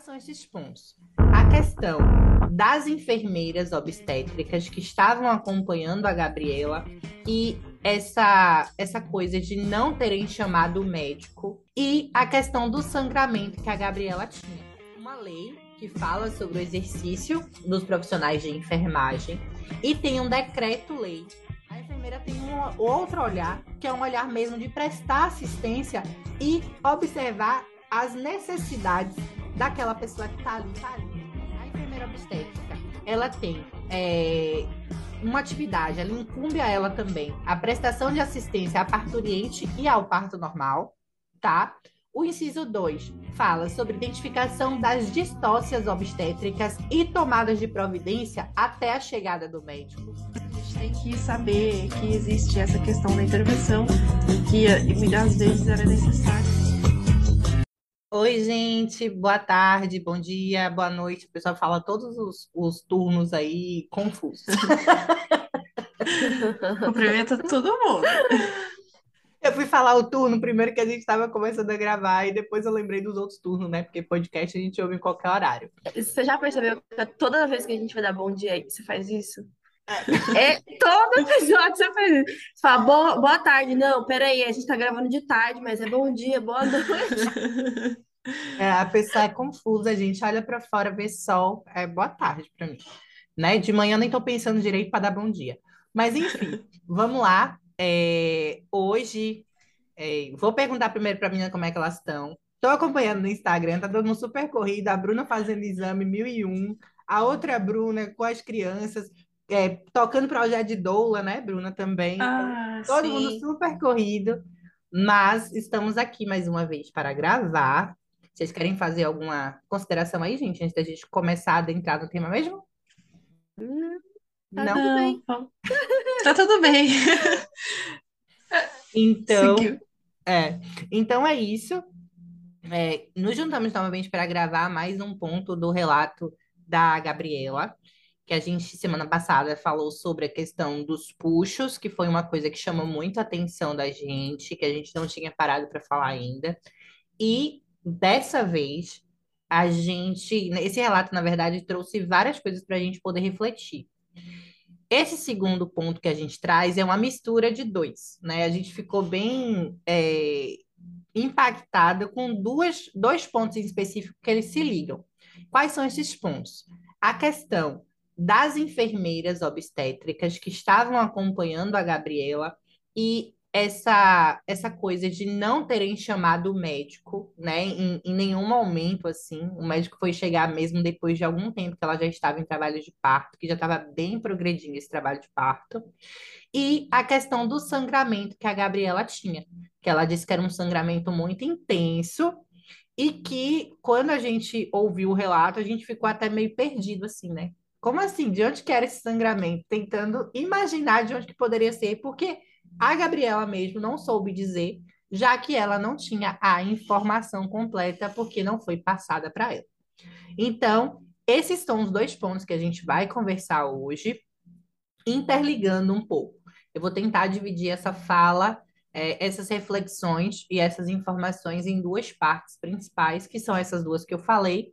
Quais são esses pontos? A questão das enfermeiras obstétricas que estavam acompanhando a Gabriela e essa, essa coisa de não terem chamado o médico e a questão do sangramento que a Gabriela tinha. Uma lei que fala sobre o exercício dos profissionais de enfermagem e tem um decreto-lei. A enfermeira tem um outro olhar, que é um olhar mesmo de prestar assistência e observar as necessidades daquela pessoa que está ali, tá ali. A enfermeira obstétrica, ela tem é, uma atividade, ela incumbe a ela também a prestação de assistência à parturiente e ao parto normal, tá? O inciso 2 fala sobre identificação das distócias obstétricas e tomadas de providência até a chegada do médico. A gente tem que saber que existe essa questão da intervenção, que muitas vezes era necessária. Oi, gente, boa tarde, bom dia, boa noite. O pessoal fala todos os, os turnos aí confusos. Cumprimenta todo mundo. Eu fui falar o turno primeiro que a gente estava começando a gravar e depois eu lembrei dos outros turnos, né? Porque podcast a gente ouve em qualquer horário. Você já percebeu que toda vez que a gente vai dar bom dia, você faz isso? É, é todo episódio você faz isso. Você fala, boa, boa tarde. Não, peraí, a gente tá gravando de tarde, mas é bom dia, boa noite. É, a pessoa é confusa, a gente olha para fora, vê sol, é boa tarde para mim. Né? De manhã nem tô pensando direito para dar bom dia. Mas enfim, vamos lá. É, hoje, é, vou perguntar primeiro para a menina como é que elas estão. Estou acompanhando no Instagram, tá dando um super corrida, a Bruna fazendo exame 1001, a outra Bruna com as crianças, é, tocando projeto de doula, né, Bruna, também. Ah, Todo sim. mundo super corrido, mas estamos aqui mais uma vez para gravar. Vocês querem fazer alguma consideração aí, gente, antes da gente começar a adentrar no tema mesmo? Tá Não? tudo bem. Tá tudo bem. Então, Seguiu. é. Então é isso. É, nos juntamos novamente para gravar mais um ponto do relato da Gabriela, que a gente semana passada falou sobre a questão dos puxos, que foi uma coisa que chamou muito a atenção da gente, que a gente não tinha parado para falar ainda. E dessa vez a gente, esse relato, na verdade, trouxe várias coisas para a gente poder refletir. Esse segundo ponto que a gente traz é uma mistura de dois, né? A gente ficou bem é, impactada com duas, dois pontos em específico que eles se ligam. Quais são esses pontos? A questão das enfermeiras obstétricas que estavam acompanhando a Gabriela e essa essa coisa de não terem chamado o médico, né? Em, em nenhum momento assim, o médico foi chegar mesmo depois de algum tempo que ela já estava em trabalho de parto, que já estava bem progredindo esse trabalho de parto. E a questão do sangramento que a Gabriela tinha, que ela disse que era um sangramento muito intenso e que quando a gente ouviu o relato, a gente ficou até meio perdido assim, né? Como assim? De onde que era esse sangramento? Tentando imaginar de onde que poderia ser, porque a Gabriela mesmo não soube dizer, já que ela não tinha a informação completa, porque não foi passada para ela. Então, esses são os dois pontos que a gente vai conversar hoje, interligando um pouco. Eu vou tentar dividir essa fala, é, essas reflexões e essas informações em duas partes principais, que são essas duas que eu falei.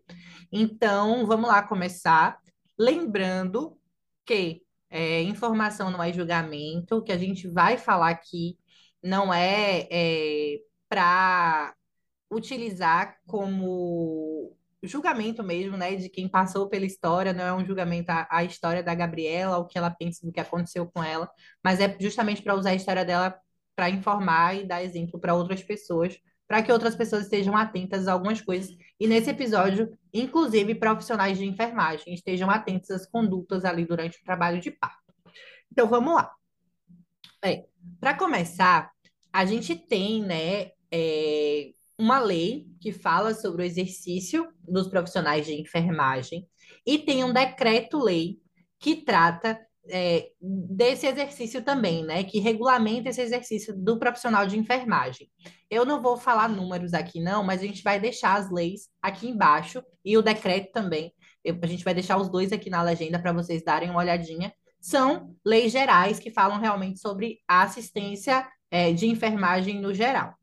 Então, vamos lá começar. Lembrando que é, informação não é julgamento, que a gente vai falar aqui não é, é para utilizar como julgamento mesmo, né, de quem passou pela história, não é um julgamento a história da Gabriela, o que ela pensa do que aconteceu com ela, mas é justamente para usar a história dela para informar e dar exemplo para outras pessoas, para que outras pessoas estejam atentas a algumas coisas. E nesse episódio, inclusive profissionais de enfermagem estejam atentos às condutas ali durante o trabalho de parto. Então vamos lá. É, para começar, a gente tem, né, é, uma lei que fala sobre o exercício dos profissionais de enfermagem e tem um decreto-lei que trata é, desse exercício também, né? Que regulamenta esse exercício do profissional de enfermagem. Eu não vou falar números aqui, não, mas a gente vai deixar as leis aqui embaixo e o decreto também. Eu, a gente vai deixar os dois aqui na legenda para vocês darem uma olhadinha. São leis gerais que falam realmente sobre a assistência é, de enfermagem no geral.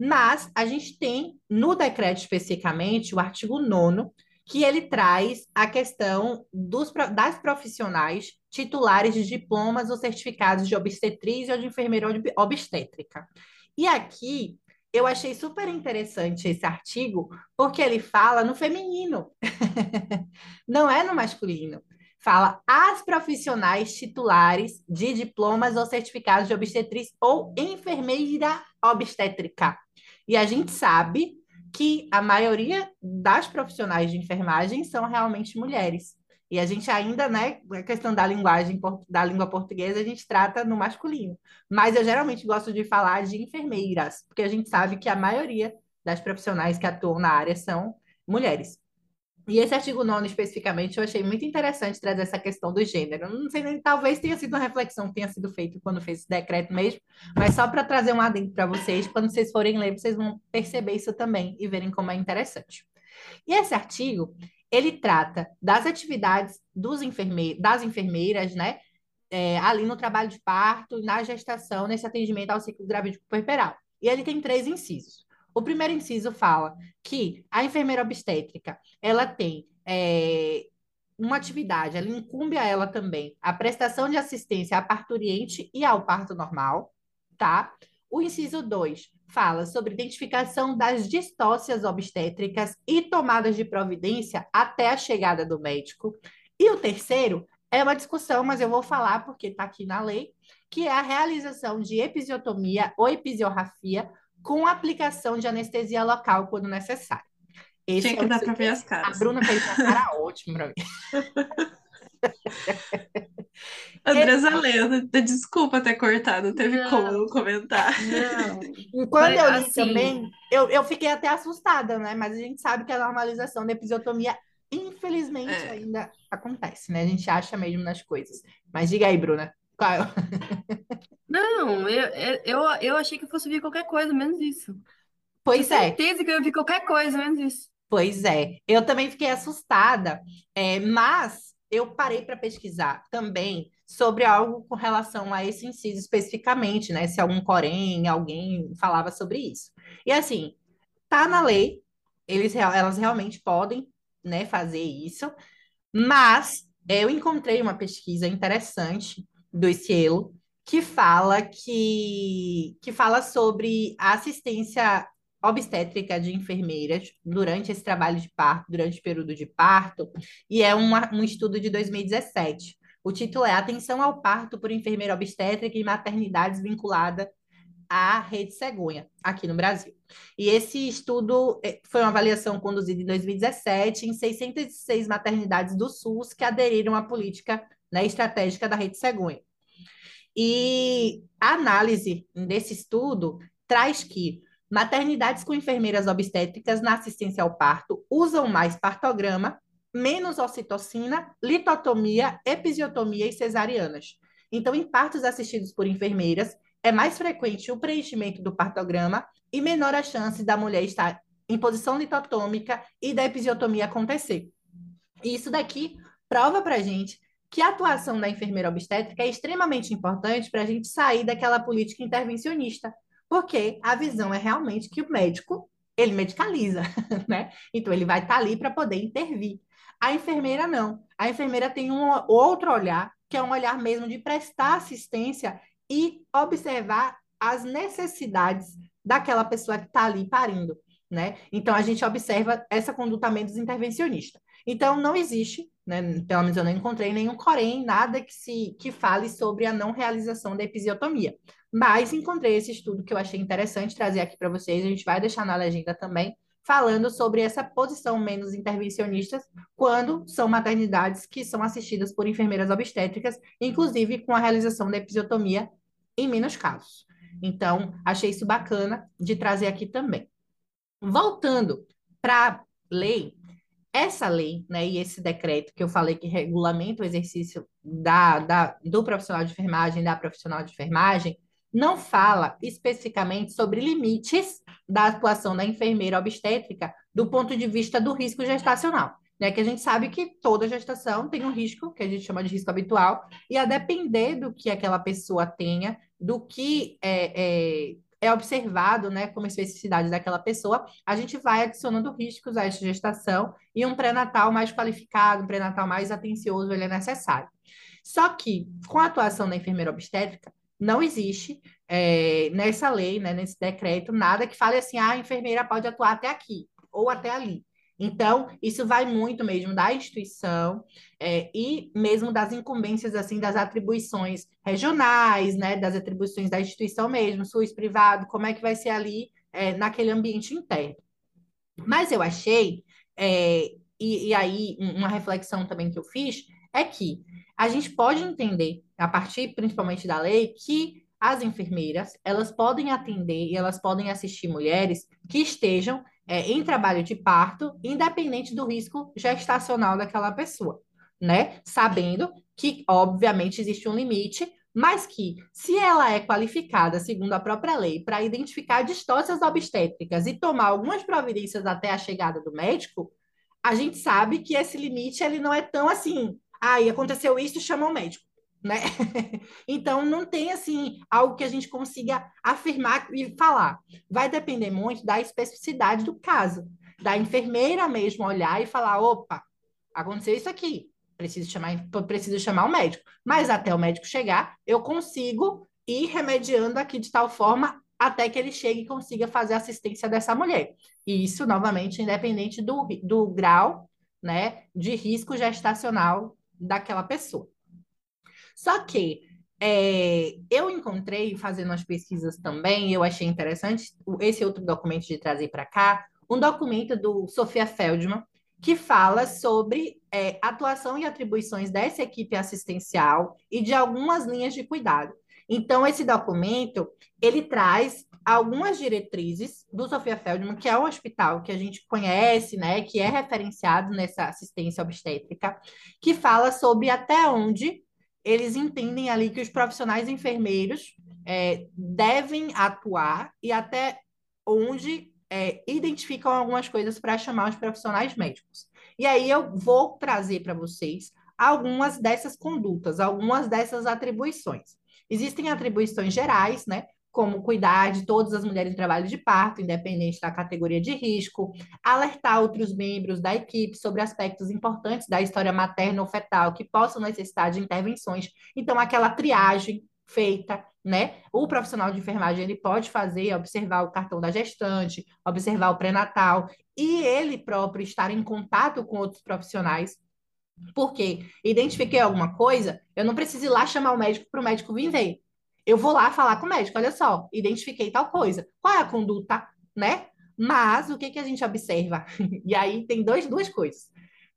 Mas a gente tem, no decreto especificamente, o artigo 9 que ele traz a questão dos, das profissionais titulares de diplomas ou certificados de obstetriz ou de enfermeira obstétrica. E aqui eu achei super interessante esse artigo, porque ele fala no feminino, não é no masculino. Fala as profissionais titulares de diplomas ou certificados de obstetriz ou enfermeira obstétrica. E a gente sabe que a maioria das profissionais de enfermagem são realmente mulheres. E a gente ainda, né, a questão da linguagem, da língua portuguesa, a gente trata no masculino. Mas eu geralmente gosto de falar de enfermeiras, porque a gente sabe que a maioria das profissionais que atuam na área são mulheres. E esse artigo 9 especificamente eu achei muito interessante trazer essa questão do gênero. Não sei nem, talvez tenha sido uma reflexão que tenha sido feita quando fez esse decreto mesmo, mas só para trazer um adendo para vocês, quando vocês forem ler, vocês vão perceber isso também e verem como é interessante. E esse artigo, ele trata das atividades dos enferme das enfermeiras, né? É, ali no trabalho de parto, na gestação, nesse atendimento ao ciclo gravídico puerperal. E ele tem três incisos. O primeiro inciso fala que a enfermeira obstétrica, ela tem é, uma atividade, ela incumbe a ela também a prestação de assistência à parturiente e ao parto normal, tá? O inciso 2 fala sobre identificação das distócias obstétricas e tomadas de providência até a chegada do médico. E o terceiro é uma discussão, mas eu vou falar porque está aqui na lei, que é a realização de episiotomia ou episiorrafia com aplicação de anestesia local quando necessário. Esse Tinha que é dar para ver as caras. A Bruna fez uma cara ótima para mim. Andressa Lenda, desculpa ter cortado, não teve não, como comentar. Não. Quando eu li assim, também, eu, eu fiquei até assustada, né? Mas a gente sabe que a normalização da episiotomia, infelizmente, é. ainda acontece, né? A gente acha mesmo nas coisas. Mas diga aí, Bruna. Qual é? Não, eu, eu, eu achei que eu fosse ver qualquer coisa, menos isso. Pois Tenho é. certeza que eu vi qualquer coisa, menos isso. Pois é. Eu também fiquei assustada, é, mas eu parei para pesquisar também sobre algo com relação a esse inciso especificamente, né? Se algum corém, alguém falava sobre isso. E assim, tá na lei, eles, elas realmente podem, né, fazer isso, mas eu encontrei uma pesquisa interessante do Cielo que fala que, que fala sobre a assistência obstétrica de enfermeiras durante esse trabalho de parto, durante o período de parto, e é uma, um estudo de 2017. O título é Atenção ao Parto por Enfermeira Obstétrica e Maternidades Vinculada à Rede Cegonha, aqui no Brasil. E esse estudo eh, foi uma avaliação conduzida em 2017 em 606 maternidades do SUS que aderiram à política né, estratégica da Rede Cegonha. E a análise desse estudo traz que Maternidades com enfermeiras obstétricas na assistência ao parto usam mais partograma, menos ocitocina, litotomia, episiotomia e cesarianas. Então, em partos assistidos por enfermeiras, é mais frequente o preenchimento do partograma e menor a chance da mulher estar em posição litotômica e da episiotomia acontecer. E isso daqui prova para gente que a atuação da enfermeira obstétrica é extremamente importante para a gente sair daquela política intervencionista, porque a visão é realmente que o médico, ele medicaliza, né? Então, ele vai estar tá ali para poder intervir. A enfermeira não. A enfermeira tem um outro olhar, que é um olhar mesmo de prestar assistência e observar as necessidades daquela pessoa que está ali parindo, né? Então, a gente observa essa conduta menos intervencionista. Então, não existe, né, pelo menos eu não encontrei nenhum corém, nada que, se, que fale sobre a não realização da episiotomia. Mas encontrei esse estudo que eu achei interessante trazer aqui para vocês, a gente vai deixar na legenda também, falando sobre essa posição menos intervencionista quando são maternidades que são assistidas por enfermeiras obstétricas, inclusive com a realização da episiotomia em menos casos. Então, achei isso bacana de trazer aqui também. Voltando para a lei, essa lei, né, e esse decreto que eu falei que regulamenta o exercício da, da, do profissional de enfermagem, da profissional de enfermagem, não fala especificamente sobre limites da atuação da enfermeira obstétrica do ponto de vista do risco gestacional. Né, que a gente sabe que toda gestação tem um risco, que a gente chama de risco habitual, e a depender do que aquela pessoa tenha, do que é, é, é observado, né, como especificidade daquela pessoa, a gente vai adicionando riscos a esta gestação e um pré-natal mais qualificado, um pré-natal mais atencioso, ele é necessário. Só que, com a atuação da enfermeira obstétrica, não existe é, nessa lei, né, nesse decreto, nada que fale assim, ah, a enfermeira pode atuar até aqui ou até ali. Então, isso vai muito mesmo da instituição é, e mesmo das incumbências, assim, das atribuições regionais, né, das atribuições da instituição mesmo, SUS privado, como é que vai ser ali é, naquele ambiente interno. Mas eu achei, é, e, e aí uma reflexão também que eu fiz, é que a gente pode entender, a partir principalmente da lei, que as enfermeiras, elas podem atender e elas podem assistir mulheres que estejam é, em trabalho de parto, independente do risco gestacional daquela pessoa, né? Sabendo que, obviamente, existe um limite, mas que, se ela é qualificada, segundo a própria lei, para identificar distócias obstétricas e tomar algumas providências até a chegada do médico, a gente sabe que esse limite ele não é tão assim, aí ah, aconteceu isso, chama o médico né? Então, não tem, assim, algo que a gente consiga afirmar e falar. Vai depender muito da especificidade do caso, da enfermeira mesmo olhar e falar, opa, aconteceu isso aqui, preciso chamar, preciso chamar o médico. Mas até o médico chegar, eu consigo ir remediando aqui de tal forma até que ele chegue e consiga fazer assistência dessa mulher. E isso, novamente, independente do, do grau né, de risco gestacional daquela pessoa. Só que é, eu encontrei, fazendo as pesquisas também, eu achei interessante esse outro documento de trazer para cá, um documento do Sofia Feldman, que fala sobre é, atuação e atribuições dessa equipe assistencial e de algumas linhas de cuidado. Então, esse documento, ele traz algumas diretrizes do Sofia Feldman, que é o hospital que a gente conhece, né, que é referenciado nessa assistência obstétrica, que fala sobre até onde eles entendem ali que os profissionais enfermeiros é, devem atuar e até onde é, identificam algumas coisas para chamar os profissionais médicos. E aí eu vou trazer para vocês algumas dessas condutas, algumas dessas atribuições. Existem atribuições gerais, né? Como cuidar de todas as mulheres em trabalho de parto, independente da categoria de risco, alertar outros membros da equipe sobre aspectos importantes da história materna ou fetal que possam necessitar de intervenções. Então, aquela triagem feita, né? O profissional de enfermagem ele pode fazer, observar o cartão da gestante, observar o pré-natal e ele próprio estar em contato com outros profissionais. Porque identifiquei alguma coisa, eu não preciso ir lá chamar o médico para o médico vir ver eu vou lá falar com o médico, olha só, identifiquei tal coisa. Qual é a conduta, né? Mas o que, que a gente observa? e aí tem dois, duas coisas.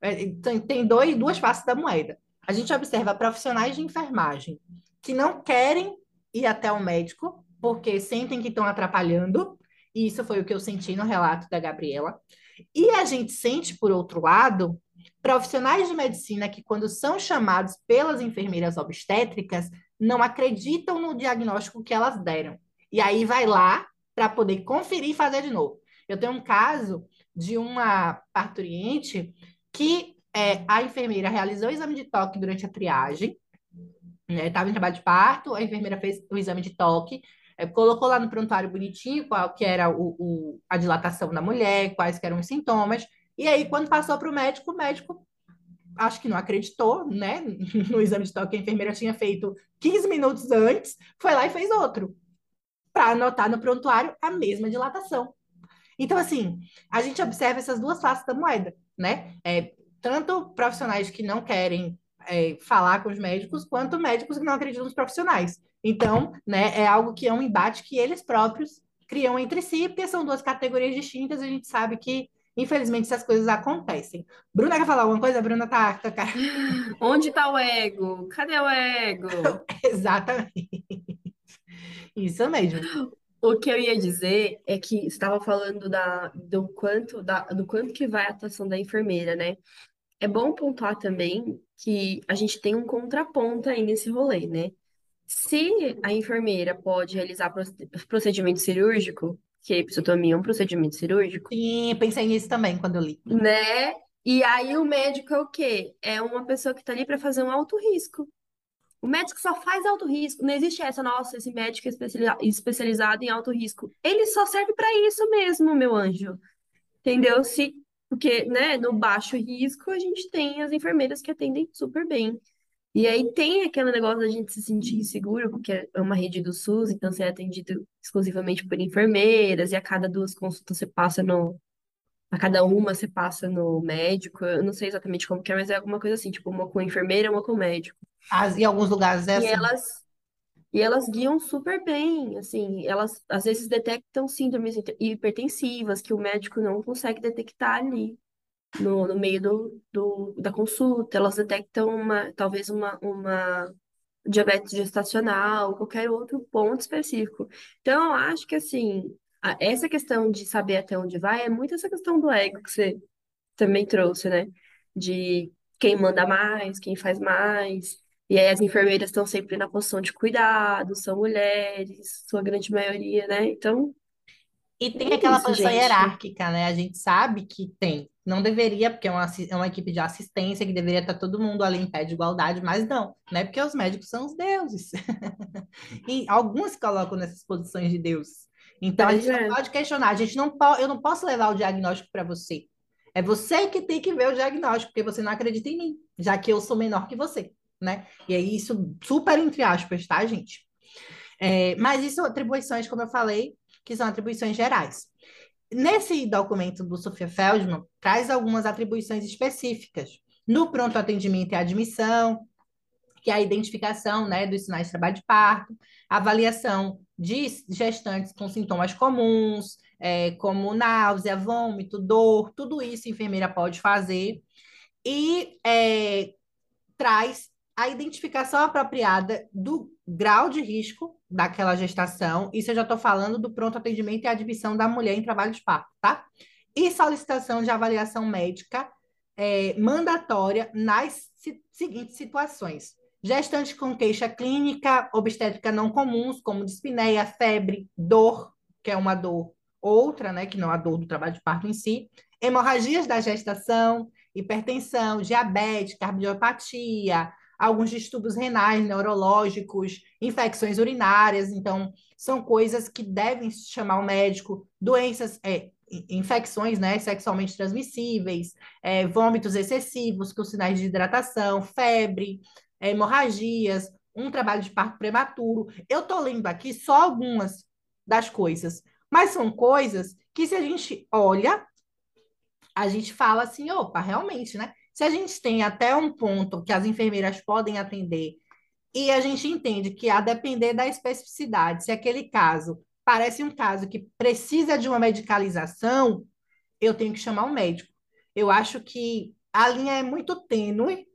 É, tem dois, duas faces da moeda. A gente observa profissionais de enfermagem que não querem ir até o médico porque sentem que estão atrapalhando. E isso foi o que eu senti no relato da Gabriela. E a gente sente, por outro lado, profissionais de medicina que, quando são chamados pelas enfermeiras obstétricas, não acreditam no diagnóstico que elas deram. E aí vai lá para poder conferir e fazer de novo. Eu tenho um caso de uma parturiente que é, a enfermeira realizou o exame de toque durante a triagem, estava né, em trabalho de parto, a enfermeira fez o exame de toque, é, colocou lá no prontuário bonitinho qual que era o, o, a dilatação da mulher, quais eram os sintomas, e aí quando passou para o médico, o médico acho que não acreditou, né, no exame de toque que a enfermeira tinha feito 15 minutos antes, foi lá e fez outro, para anotar no prontuário a mesma dilatação. Então, assim, a gente observa essas duas faces da moeda, né? É, tanto profissionais que não querem é, falar com os médicos, quanto médicos que não acreditam nos profissionais. Então, né, é algo que é um embate que eles próprios criam entre si, porque são duas categorias distintas, a gente sabe que Infelizmente, essas coisas acontecem. Bruna quer falar alguma coisa? Bruna tá, tá, tá. Onde tá o ego? Cadê o ego? Exatamente. Isso mesmo. O que eu ia dizer é que estava falando da, do quanto da, do quanto que vai a atuação da enfermeira, né? É bom pontuar também que a gente tem um contraponto aí nesse rolê, né? Se a enfermeira pode realizar procedimento cirúrgico, que a episiotomia é um procedimento cirúrgico. Sim, pensei nisso também quando eu li. Né? E aí o médico é o quê? É uma pessoa que está ali para fazer um alto risco. O médico só faz alto risco. Não existe essa, nossa, esse médico é especializado em alto risco. Ele só serve para isso mesmo, meu anjo. Entendeu? Se, porque, né, no baixo risco, a gente tem as enfermeiras que atendem super bem. E aí tem aquele negócio da gente se sentir inseguro, porque é uma rede do SUS, então você é atendido exclusivamente por enfermeiras, e a cada duas consultas você passa no. A cada uma você passa no médico. Eu não sei exatamente como que é, mas é alguma coisa assim, tipo, uma com enfermeira, uma com médico. As, em alguns lugares é E assim. elas, e elas guiam super bem, assim, elas às vezes detectam síndromes hiper- hipertensivas que o médico não consegue detectar ali no, no meio do, do, da consulta. Elas detectam uma, talvez uma, uma diabetes gestacional, qualquer outro ponto específico. Então, eu acho que, assim, a- essa questão de saber até onde vai é muito essa questão do ego que você também trouxe, né? De quem manda mais, quem faz mais. E aí as enfermeiras estão sempre na posição de cuidado, são mulheres, sua grande maioria, né? Então, E tem é aquela isso, posição gente. hierárquica, né? A gente sabe que tem. Não deveria, porque é uma, é uma equipe de assistência que deveria estar todo mundo ali em pé de igualdade, mas não, né? Porque os médicos são os deuses. E alguns colocam nessas posições de Deus. Então a gente não é, pode questionar, a gente não pode, eu não posso levar o diagnóstico para você. É você que tem que ver o diagnóstico, porque você não acredita em mim, já que eu sou menor que você, né? E aí isso super entre aspas, tá, gente? É, mas isso são atribuições, como eu falei, que são atribuições gerais. Nesse documento do Sofia Feldman, traz algumas atribuições específicas. No pronto atendimento e admissão, que é a identificação né, dos sinais de trabalho de parto, avaliação de gestantes com sintomas comuns, é, como náusea, vômito, dor, tudo isso a enfermeira pode fazer. E é, traz a identificação apropriada do grau de risco daquela gestação. Isso eu já estou falando do pronto atendimento e admissão da mulher em trabalho de parto, tá? E solicitação de avaliação médica é, mandatória nas si seguintes situações. Gestantes com queixa clínica obstétrica não comuns, como dispneia, febre, dor, que é uma dor outra, né, que não a dor do trabalho de parto em si, hemorragias da gestação, hipertensão, diabetes, cardiopatia, alguns distúrbios renais, neurológicos, infecções urinárias. Então, são coisas que devem chamar o médico, doenças, é, infecções né, sexualmente transmissíveis, é, vômitos excessivos, com sinais de hidratação, febre, é, hemorragias, um trabalho de parto prematuro. Eu estou lendo aqui só algumas das coisas, mas são coisas que, se a gente olha, a gente fala assim, opa, realmente, né? Se a gente tem até um ponto que as enfermeiras podem atender e a gente entende que, a depender da especificidade, se aquele caso parece um caso que precisa de uma medicalização, eu tenho que chamar um médico. Eu acho que a linha é muito tênue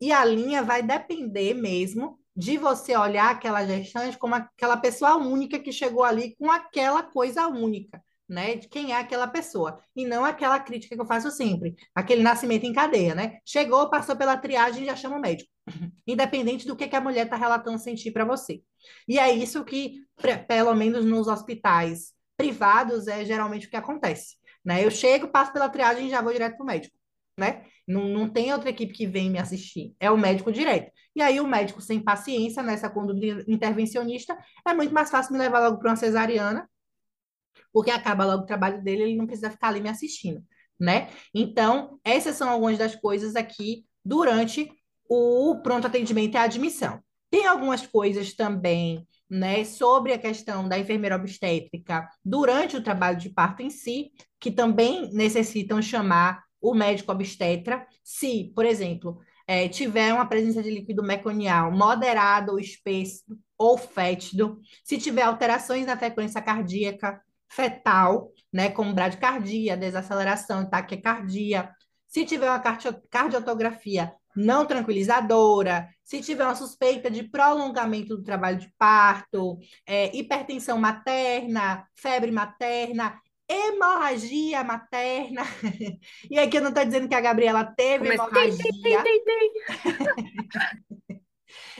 e a linha vai depender mesmo de você olhar aquela gestante como aquela pessoa única que chegou ali com aquela coisa única, né? De quem é aquela pessoa. E não aquela crítica que eu faço sempre, aquele nascimento em cadeia, né? Chegou, passou pela triagem e já chama o médico. Independente do que, que a mulher está relatando sentir para você. E é isso que, pelo menos nos hospitais privados, é geralmente o que acontece. Né? Eu chego, passo pela triagem e já vou direto para o médico. Né? Não, não tem outra equipe que vem me assistir, é o médico direto. E aí, o médico sem paciência nessa conduta intervencionista, é muito mais fácil me levar logo para uma cesariana, porque acaba logo o trabalho dele, ele não precisa ficar ali me assistindo, né? Então, essas são algumas das coisas aqui durante o pronto atendimento e a admissão. Tem algumas coisas também, né, sobre a questão da enfermeira obstétrica durante o trabalho de parto em si, que também necessitam chamar o médico obstetra, se, por exemplo, é, tiver uma presença de líquido meconial moderado ou espesso ou fétido, se tiver alterações na frequência cardíaca fetal, né, como bradicardia, desaceleração, taquicardia, se tiver uma cardiotografia não tranquilizadora, se tiver uma suspeita de prolongamento do trabalho de parto, é, hipertensão materna, febre materna, hemorragia materna. E aqui eu não estou dizendo que a Gabriela teve Mas tem, tem, hemorragia. tem, tem.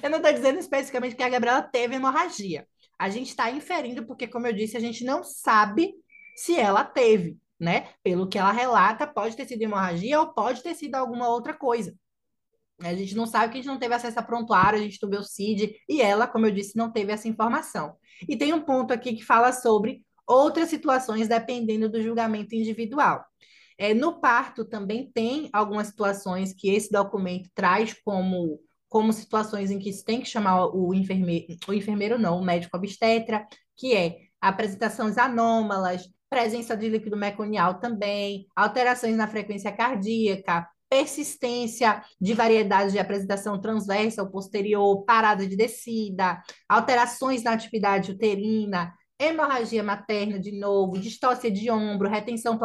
Eu não estou dizendo especificamente que a Gabriela teve hemorragia. A gente está inferindo, porque, como eu disse, a gente não sabe se ela teve, né? Pelo que ela relata, pode ter sido hemorragia ou pode ter sido alguma outra coisa. A gente não sabe que a gente não teve acesso a prontuário, a gente não viu o CID, e ela, como eu disse, não teve essa informação. E tem um ponto aqui que fala sobre outras situações dependendo do julgamento individual. É, no parto também tem algumas situações que esse documento traz como, como situações em que se tem que chamar o enfermeiro, o enfermeiro não, o médico obstetra, que é apresentações anômalas, presença de líquido meconial também, alterações na frequência cardíaca, persistência de variedades de apresentação transversa ou posterior, parada de descida, alterações na atividade uterina, hemorragia materna de novo, distócia de ombro, retenção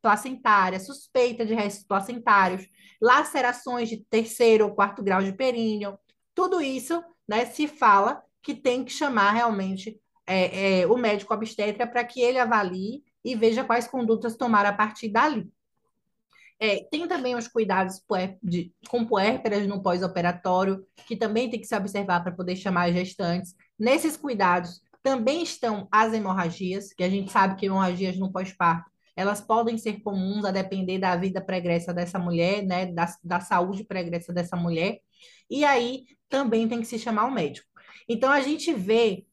placentária, suspeita de restos placentários, lacerações de terceiro ou quarto grau de períneo, tudo isso né, se fala que tem que chamar realmente é, é, o médico obstetra para que ele avalie e veja quais condutas tomar a partir dali. É, tem também os cuidados de, com puérperas no pós-operatório, que também tem que se observar para poder chamar as gestantes. Nesses cuidados, também estão as hemorragias, que a gente sabe que hemorragias no pós-parto, elas podem ser comuns a depender da vida pregressa dessa mulher, né, da, da saúde pregressa dessa mulher, e aí também tem que se chamar o médico. Então, a gente vê,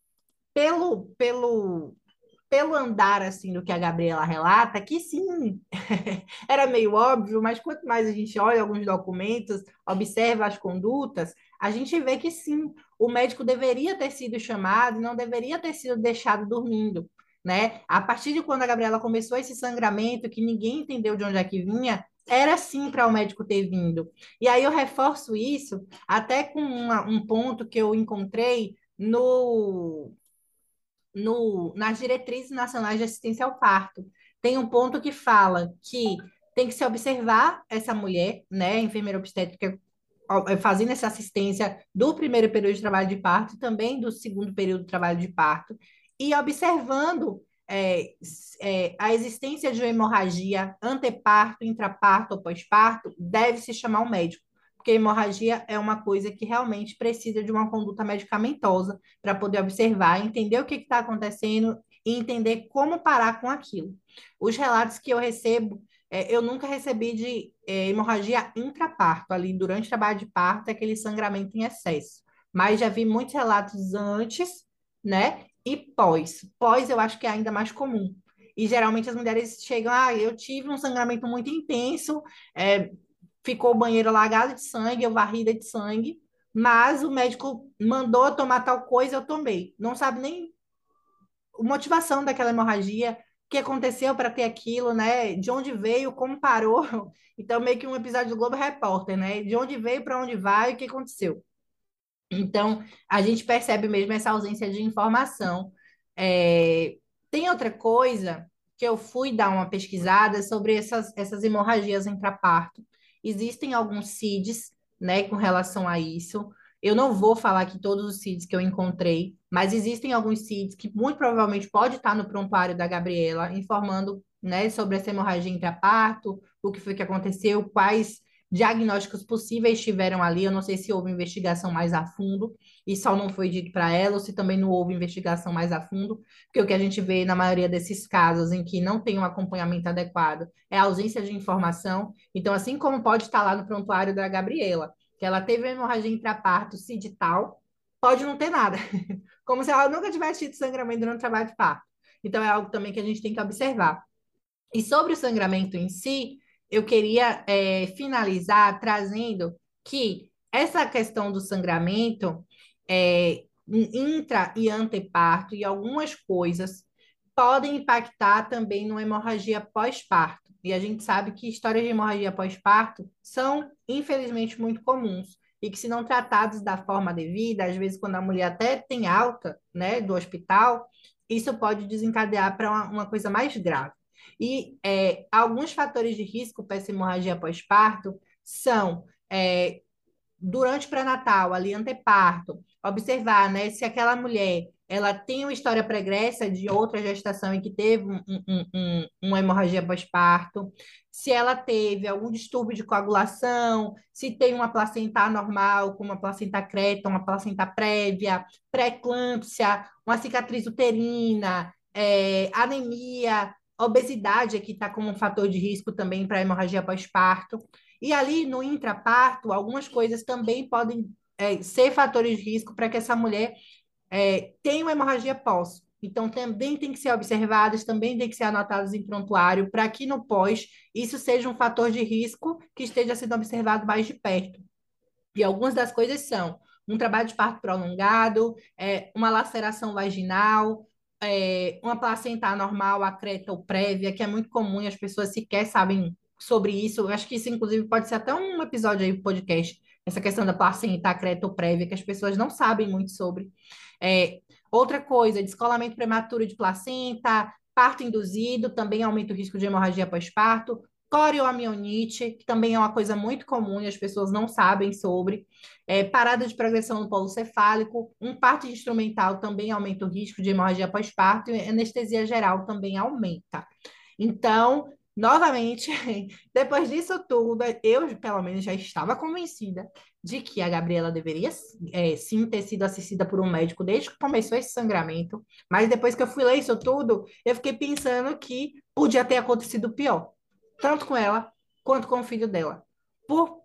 pelo, pelo, pelo andar assim do que a Gabriela relata, que sim, era meio óbvio, mas quanto mais a gente olha alguns documentos, observa as condutas, a gente vê que sim, o médico deveria ter sido chamado, não deveria ter sido deixado dormindo, né? A partir de quando a Gabriela começou esse sangramento, que ninguém entendeu de onde é que vinha, era sim para o médico ter vindo. E aí eu reforço isso até com uma, um ponto que eu encontrei no no, nas diretrizes nacionais de assistência ao parto. Tem um ponto que fala que tem que se observar essa mulher, né, enfermeira obstétrica, fazendo essa assistência do primeiro período de trabalho de parto e também do segundo período de trabalho de parto, e observando é, é, a existência de uma hemorragia anteparto, intraparto ou pós-parto, deve se chamar um médico porque hemorragia é uma coisa que realmente precisa de uma conduta medicamentosa para poder observar, entender o que está acontecendo e entender como parar com aquilo. Os relatos que eu recebo, é, eu nunca recebi de é, hemorragia intraparto, ali durante o trabalho de parto, aquele sangramento em excesso. Mas já vi muitos relatos antes, né? E pós. Pós eu acho que é ainda mais comum. E geralmente as mulheres chegam, ah, eu tive um sangramento muito intenso, é, ficou o banheiro lagado de sangue, eu varrida de sangue, mas o médico mandou tomar tal coisa, eu tomei. Não sabe nem motivação daquela hemorragia, que aconteceu para ter aquilo, né? De onde veio, como parou. Então, meio que um episódio do Globo Repórter, né? De onde veio, para onde vai, o que aconteceu. Então, a gente percebe mesmo essa ausência de informação. É... Tem outra coisa que eu fui dar uma pesquisada sobre essas, essas hemorragias intraparto. Existem alguns CIDs, né, com relação a isso. Eu não vou falar aqui todos os CIDs que eu encontrei, mas existem alguns CIDs que muito provavelmente pode estar no prontuário da Gabriela, informando, né, sobre essa hemorragia intraparto, o que foi que aconteceu, quais diagnósticos possíveis tiveram ali. Eu não sei se houve investigação mais a fundo e só não foi dito para ela, ou se também não houve investigação mais a fundo, porque o que a gente vê na maioria desses casos em que não tem um acompanhamento adequado é a ausência de informação. Então, assim como pode estar lá no prontuário da Gabriela, que ela teve hemorragia intraparto tal, pode não ter nada, como se ela nunca tivesse tido sangramento durante o trabalho de parto. Então, é algo também que a gente tem que observar. E sobre o sangramento em si, eu queria é, finalizar trazendo que essa questão do sangramento é, intra e anteparto e algumas coisas podem impactar também numa hemorragia pós-parto. E a gente sabe que histórias de hemorragia pós-parto são, infelizmente, muito comuns. E que, se não tratados da forma devida, às vezes, quando a mulher até tem alta né, do hospital, isso pode desencadear para uma, uma, coisa mais grave. E é, alguns fatores de risco para essa hemorragia pós-parto são é, durante o pré-natal, ali anteparto, observar, né, se aquela mulher ela tem uma história pregressa de outra gestação em que teve um, um, um, uma hemorragia pós-parto, se ela teve algum distúrbio de coagulação, se tem uma placenta anormal, como uma placenta creta, uma placenta prévia, pré-eclâmpsia, uma cicatriz uterina, é, anemia, obesidade aqui está como um fator de risco também para hemorragia pós-parto. E ali no intraparto, algumas coisas também podem é, ser fatores de risco para que essa mulher é, tenha uma hemorragia pós. Então, também tem que ser observadas, também tem que ser anotadas em prontuário, para que no pós isso seja um fator de risco que esteja sendo observado mais de perto. E algumas das coisas são um trabalho de parto prolongado, é, uma laceração vaginal, é, uma placenta anormal, acreta ou prévia, que é muito comum e as pessoas sequer sabem sobre isso. Eu acho que isso, inclusive, pode ser até um episódio aí do podcast, essa questão da placenta acreta ou prévia, que as pessoas não sabem muito sobre. É, outra coisa, descolamento prematuro de placenta, parto induzido, também aumenta o risco de hemorragia pós-parto, corioamionite, que também é uma coisa muito comum e as pessoas não sabem sobre, é, parada de progressão no polo cefálico, um parto instrumental também aumenta o risco de hemorragia pós-parto e anestesia geral também aumenta. Então, novamente, depois disso tudo, eu, pelo menos, já estava convencida de que a Gabriela deveria é, sim ter sido assistida por um médico desde que começou esse sangramento, mas depois que eu fui ler isso tudo, eu fiquei pensando que podia ter acontecido pior tanto com ela quanto com o filho dela, por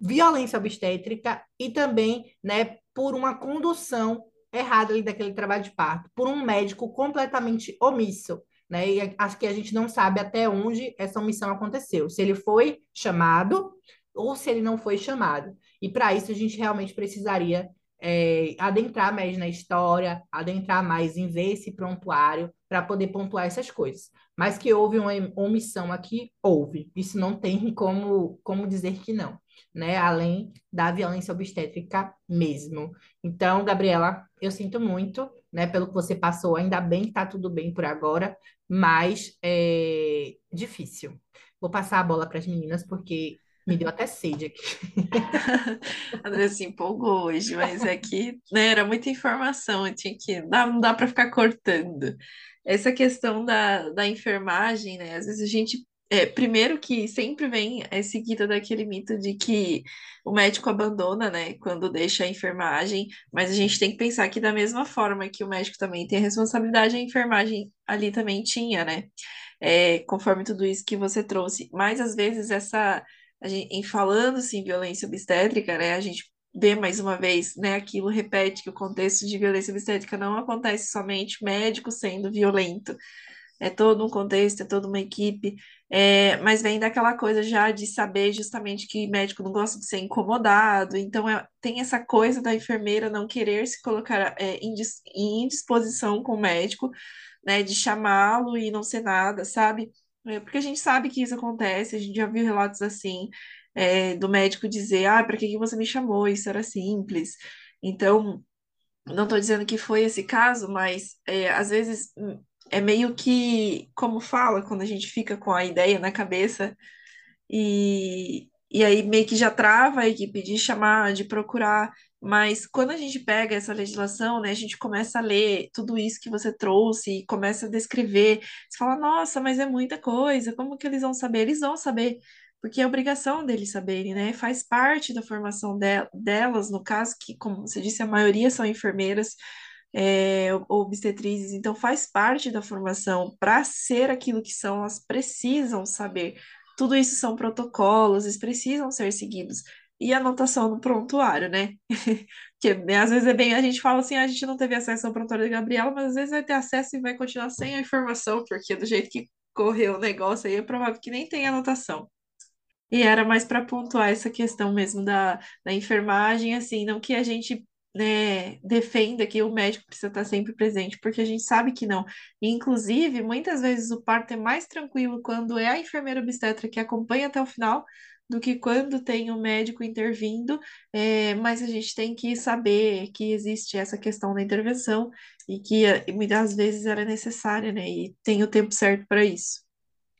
violência obstétrica e também, né, por uma condução errada ali daquele trabalho de parto, por um médico completamente omisso, né? E acho que a gente não sabe até onde essa omissão aconteceu, se ele foi chamado ou se ele não foi chamado. E para isso a gente realmente precisaria é, adentrar mais na história, adentrar mais em ver esse prontuário para poder pontuar essas coisas. Mas que houve uma omissão aqui, houve. Isso não tem como, como dizer que não, né? Além da violência obstétrica mesmo. Então, Gabriela, eu sinto muito, né, pelo que você passou. Ainda bem que está tudo bem por agora, mas é difícil. Vou passar a bola para as meninas, porque me deu até sede aqui. A André se empolgou hoje, mas é que né, era muita informação, eu tinha que. Não não dá para ficar cortando. Essa questão da, da enfermagem, né? Às vezes a gente. É, primeiro que sempre vem é seguida daquele mito de que o médico abandona, né, quando deixa a enfermagem, mas a gente tem que pensar que da mesma forma que o médico também tem a responsabilidade, a enfermagem ali também tinha, né? É, conforme tudo isso que você trouxe. Mas às vezes essa gente, em falando assim, violência obstétrica, né, a gente vê mais uma vez, né, aquilo repete que o contexto de violência obstétrica não acontece somente médico sendo violento, é todo um contexto, é toda uma equipe, é, mas vem daquela coisa já de saber justamente que médico não gosta de ser incomodado, então é, tem essa coisa da enfermeira não querer se colocar é, em, em indisposição com o médico, né, de chamá-lo e não ser nada, sabe? É, porque a gente sabe que isso acontece, a gente já viu relatos assim, é, do médico dizer, ah, para que que você me chamou? Isso era simples. Então, não estou dizendo que foi esse caso, mas é, às vezes hum, é meio que, como fala, quando a gente fica com a ideia na cabeça e, e aí meio que já trava a equipe de chamar, de procurar mas quando a gente pega essa legislação, né, a gente começa a ler tudo isso que você trouxe e começa a descrever. Você fala, nossa, mas é muita coisa, como que eles vão saber? Eles vão saber, porque é obrigação deles saberem, né? Faz parte da formação de delas, no caso, que, como você disse, a maioria são enfermeiras é, obstetrizes, então faz parte da formação. Para ser aquilo que são, elas precisam saber. Tudo isso são protocolos, eles precisam ser seguidos e anotação no prontuário, né? que né, às vezes é bem, a gente fala assim, ah, a gente não teve acesso ao prontuário de Gabriela, mas às vezes vai ter acesso e vai continuar sem a informação, porque do jeito que correu o negócio aí é provável que nem tenha anotação. E era mais para pontuar essa questão mesmo da, da enfermagem, assim, não que a gente né, defenda que o médico precisa estar sempre presente, porque a gente sabe que não. Inclusive, muitas vezes o parto é mais tranquilo quando é a enfermeira obstetra que acompanha até o final do que quando tem o médico intervindo, é, mas a gente tem que saber que existe essa questão da intervenção e que eh, muitas vezes ela é necessária, né? E tem o tempo certo para isso.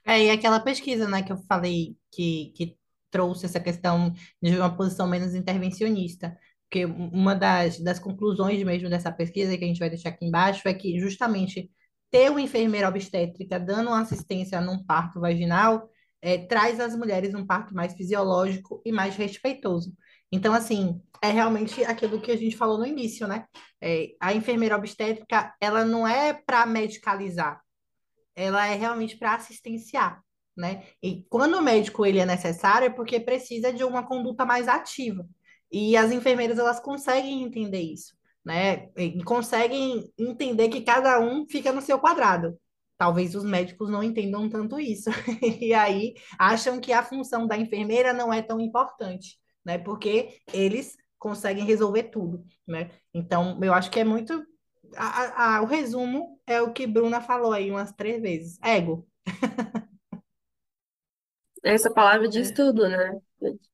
É, e aquela pesquisa, né, que eu falei que, que trouxe essa questão de uma posição menos intervencionista. Porque uma das, das conclusões mesmo dessa pesquisa, que a gente vai deixar aqui embaixo, é que justamente ter uma enfermeira obstétrica dando assistência num parto vaginal é, traz às mulheres um parto mais fisiológico e mais respeitoso. Então, assim, é realmente aquilo que a gente falou no início, né? É, a enfermeira obstétrica, ela não é para medicalizar, ela é realmente para assistenciar, né? E quando o médico ele é necessário é porque precisa de uma conduta mais ativa. E as enfermeiras elas conseguem entender isso, né? E conseguem entender que cada um fica no seu quadrado. Talvez os médicos não entendam tanto isso. E aí acham que a função da enfermeira não é tão importante, né? Porque eles conseguem resolver tudo, né? Então, eu acho que é muito. A, a, o resumo é o que Bruna falou aí umas três vezes: ego. Essa palavra diz tudo, né?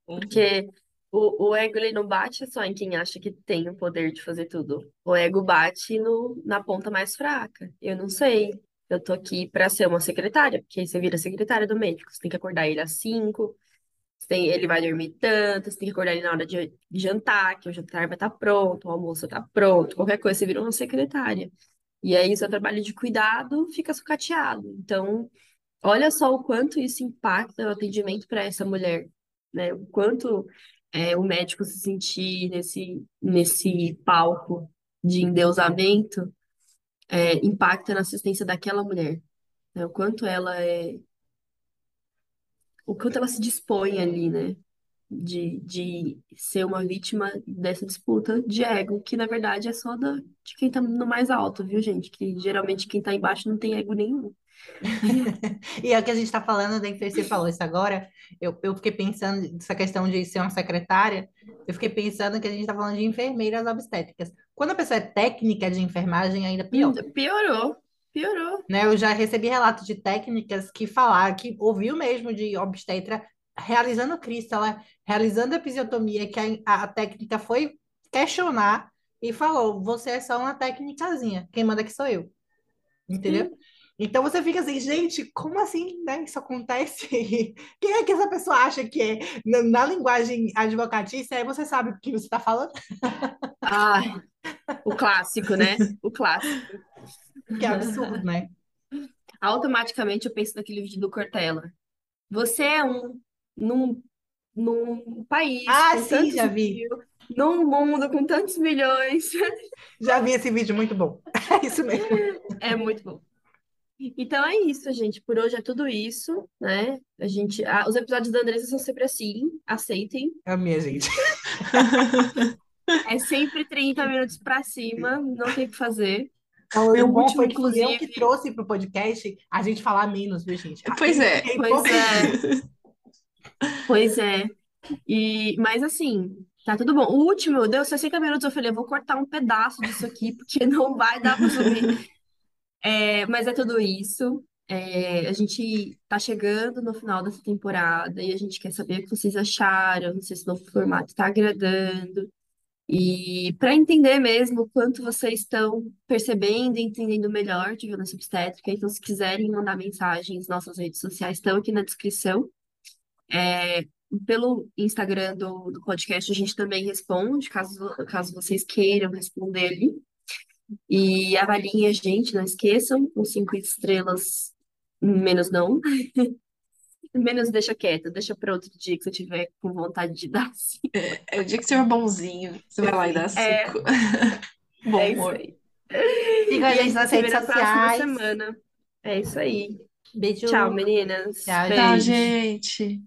Porque o, o ego ele não bate só em quem acha que tem o poder de fazer tudo. O ego bate no, na ponta mais fraca. Eu não sei. Eu tô aqui para ser uma secretária, porque aí você vira secretária do médico. Você tem que acordar ele às cinco, tem, ele vai dormir tanto, você tem que acordar ele na hora de, jantar, que o jantar vai estar tá pronto, o almoço está pronto, qualquer coisa, você vira uma secretária. E aí o seu trabalho de cuidado fica sucateado. Então, olha só o quanto isso impacta o atendimento para essa mulher, né? O quanto é, o médico se sentir nesse, nesse palco de endeusamento é, impacta na assistência daquela mulher. Né? O quanto ela é. O quanto ela se dispõe ali, né? De, de ser uma vítima dessa disputa de ego, que na verdade é só da, de quem tá no mais alto, viu, gente? Que geralmente quem tá embaixo não tem ego nenhum. E é o que a gente está falando, que você falou isso agora, eu, eu fiquei pensando nessa questão de ser uma secretária, eu fiquei pensando que a gente está falando de enfermeiras obstétricas. Quando a pessoa é técnica de enfermagem, ainda pior. Piorou, piorou. Né? Eu já recebi relatos de técnicas que falaram, que ouviu mesmo de obstetra realizando crístala, realizando episiotomia, que a, a técnica foi questionar e falou: você é só uma técnicazinha, quem manda aqui sou eu. Entendeu? Sim. Então você fica assim, gente, como assim, né? Isso acontece? Quem é que essa pessoa acha que é? Na, na linguagem advocatícia, aí você sabe o que você está falando. Ah, o clássico, né? O clássico. Que absurdo, né? Automaticamente eu penso naquele vídeo do Cortella. Você é um num, num país ah, sim, já vi. Mil, num mundo com tantos milhões. Já vi esse vídeo, muito bom. É isso mesmo. É muito bom. Então é isso, gente. Por hoje é tudo isso, né? A gente, ah, os episódios da Andressa são sempre assim, aceitem. É a minha, gente. É sempre 30 minutos pra cima, não tem o que fazer. Então, e o bom foi que eu que trouxe pro podcast a gente falar menos, viu, gente? Pois é. Pois é. Pois é. E, mas assim, tá tudo bom. O último deu 60 minutos, eu falei, eu vou cortar um pedaço disso aqui, porque não vai dar pra subir. É, mas é tudo isso. É, a gente tá chegando no final dessa temporada e a gente quer saber o que vocês acharam, se esse novo formato está agradando. E para entender mesmo o quanto vocês estão percebendo e entendendo melhor de violência obstétrica, então se quiserem mandar mensagens, nossas redes sociais estão aqui na descrição. É, pelo Instagram do, do podcast a gente também responde, caso, caso vocês queiram responder ali. E avaliem a gente, não esqueçam, com cinco estrelas, menos não. Menos deixa quieto, deixa para outro dia que você tiver com vontade de dar cinco. É, é o dia que você é bonzinho, você vai lá e dá é. cinco. É, Bom é humor. Siga a gente nas redes sociais. semana. É isso aí. Beijo. Tchau, meninas. Tchau, Tchau, gente.